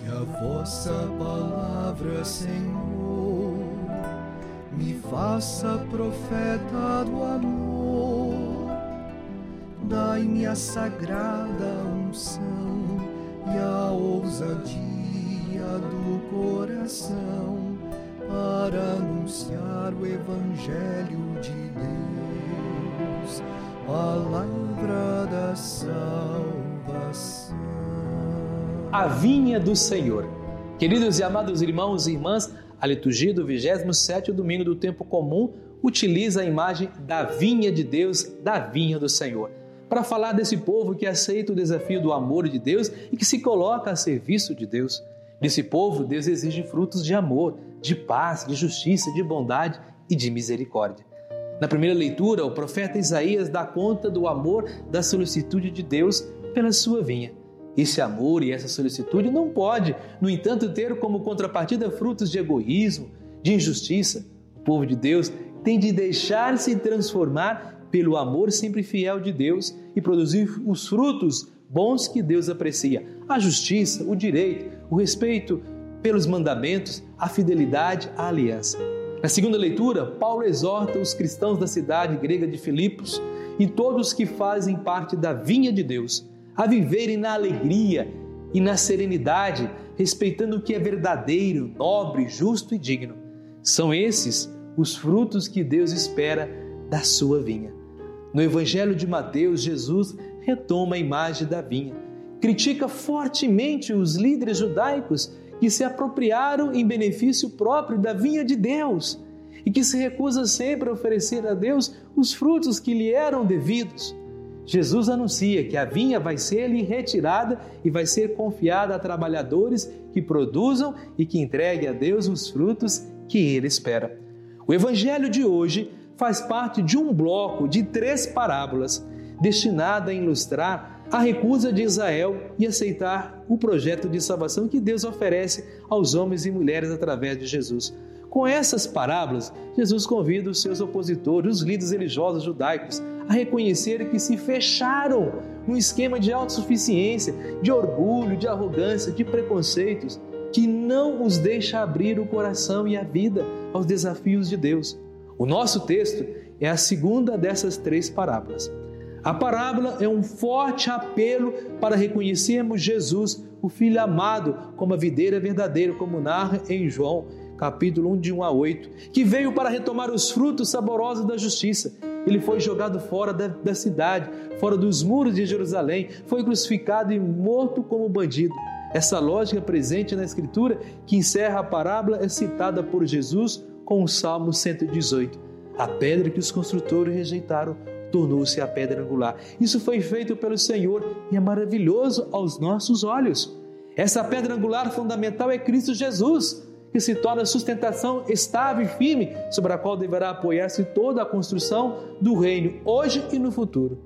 Que a vossa palavra, Senhor, me faça profeta do amor. Dai-me a sagrada unção e a ousadia do coração para anunciar o Evangelho de Deus, palavra da salvação. A vinha do Senhor. Queridos e amados irmãos e irmãs, a liturgia do 27 domingo do tempo comum utiliza a imagem da vinha de Deus, da vinha do Senhor, para falar desse povo que aceita o desafio do amor de Deus e que se coloca a serviço de Deus. Desse povo, Deus exige frutos de amor, de paz, de justiça, de bondade e de misericórdia. Na primeira leitura, o profeta Isaías dá conta do amor, da solicitude de Deus pela sua vinha. Esse amor e essa solicitude não pode, no entanto, ter como contrapartida frutos de egoísmo, de injustiça. O povo de Deus tem de deixar-se transformar pelo amor sempre fiel de Deus e produzir os frutos bons que Deus aprecia: a justiça, o direito, o respeito pelos mandamentos, a fidelidade à aliança. Na segunda leitura, Paulo exorta os cristãos da cidade grega de Filipos e todos que fazem parte da vinha de Deus a viverem na alegria e na serenidade, respeitando o que é verdadeiro, nobre, justo e digno. São esses os frutos que Deus espera da sua vinha. No Evangelho de Mateus, Jesus retoma a imagem da vinha. Critica fortemente os líderes judaicos que se apropriaram em benefício próprio da vinha de Deus e que se recusa sempre a oferecer a Deus os frutos que lhe eram devidos. Jesus anuncia que a vinha vai ser-lhe retirada e vai ser confiada a trabalhadores que produzam e que entreguem a Deus os frutos que ele espera. O evangelho de hoje faz parte de um bloco de três parábolas destinada a ilustrar a recusa de Israel e aceitar o projeto de salvação que Deus oferece aos homens e mulheres através de Jesus. Com essas parábolas, Jesus convida os seus opositores, os líderes religiosos judaicos, a reconhecer que se fecharam num esquema de autossuficiência, de orgulho, de arrogância, de preconceitos, que não os deixa abrir o coração e a vida aos desafios de Deus. O nosso texto é a segunda dessas três parábolas. A parábola é um forte apelo para reconhecermos Jesus, o Filho amado, como a videira verdadeira, como narra em João, capítulo 1, de 1 a 8, que veio para retomar os frutos saborosos da justiça. Ele foi jogado fora da, da cidade, fora dos muros de Jerusalém, foi crucificado e morto como bandido. Essa lógica presente na Escritura, que encerra a parábola, é citada por Jesus com o Salmo 118. A pedra que os construtores rejeitaram tornou-se a pedra angular. Isso foi feito pelo Senhor e é maravilhoso aos nossos olhos. Essa pedra angular fundamental é Cristo Jesus, que se torna sustentação estável e firme sobre a qual deverá apoiar-se toda a construção do reino, hoje e no futuro.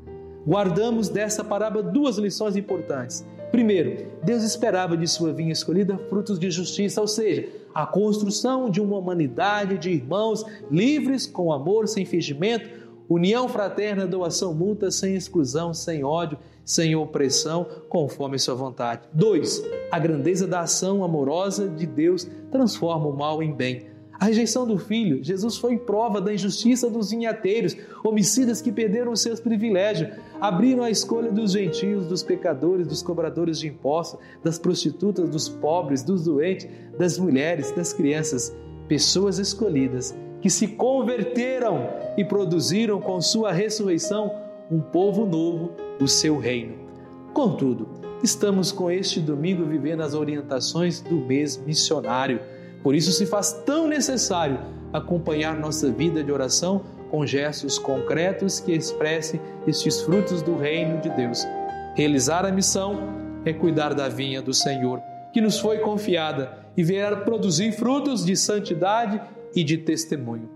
Guardamos dessa parábola duas lições importantes. Primeiro, Deus esperava de sua vinha escolhida frutos de justiça, ou seja, a construção de uma humanidade de irmãos livres, com amor, sem fingimento, União fraterna, doação mútua, sem exclusão, sem ódio, sem opressão, conforme sua vontade. 2. A grandeza da ação amorosa de Deus transforma o mal em bem. A rejeição do filho, Jesus foi prova da injustiça dos vinhateiros, homicidas que perderam os seus privilégios, abriram a escolha dos gentios, dos pecadores, dos cobradores de impostos, das prostitutas, dos pobres, dos doentes, das mulheres, das crianças, pessoas escolhidas que se converteram e produziram com sua ressurreição um povo novo, o seu reino. Contudo, estamos com este domingo vivendo as orientações do mês missionário. Por isso se faz tão necessário acompanhar nossa vida de oração com gestos concretos que expressem estes frutos do reino de Deus. Realizar a missão é cuidar da vinha do Senhor, que nos foi confiada, e vier produzir frutos de santidade e de testemunho.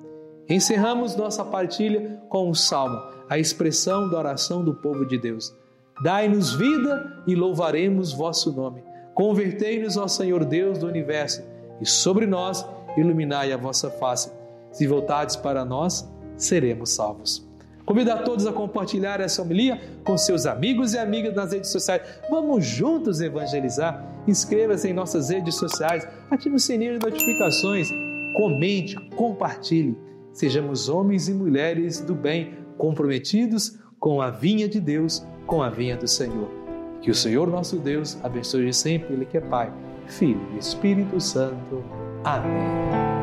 Encerramos nossa partilha com o salmo, a expressão da oração do povo de Deus. Dai-nos vida e louvaremos vosso nome. Convertei-nos, ó Senhor Deus do universo, e sobre nós iluminai a vossa face. Se voltardes para nós, seremos salvos. Convido a todos a compartilhar essa homilia com seus amigos e amigas nas redes sociais. Vamos juntos evangelizar. Inscreva-se em nossas redes sociais, ative o sininho de notificações, comente, compartilhe. Sejamos homens e mulheres do bem, comprometidos com a vinha de Deus, com a vinha do Senhor. Que o Senhor nosso Deus abençoe sempre Ele que é Pai, Filho e Espírito Santo. Amém.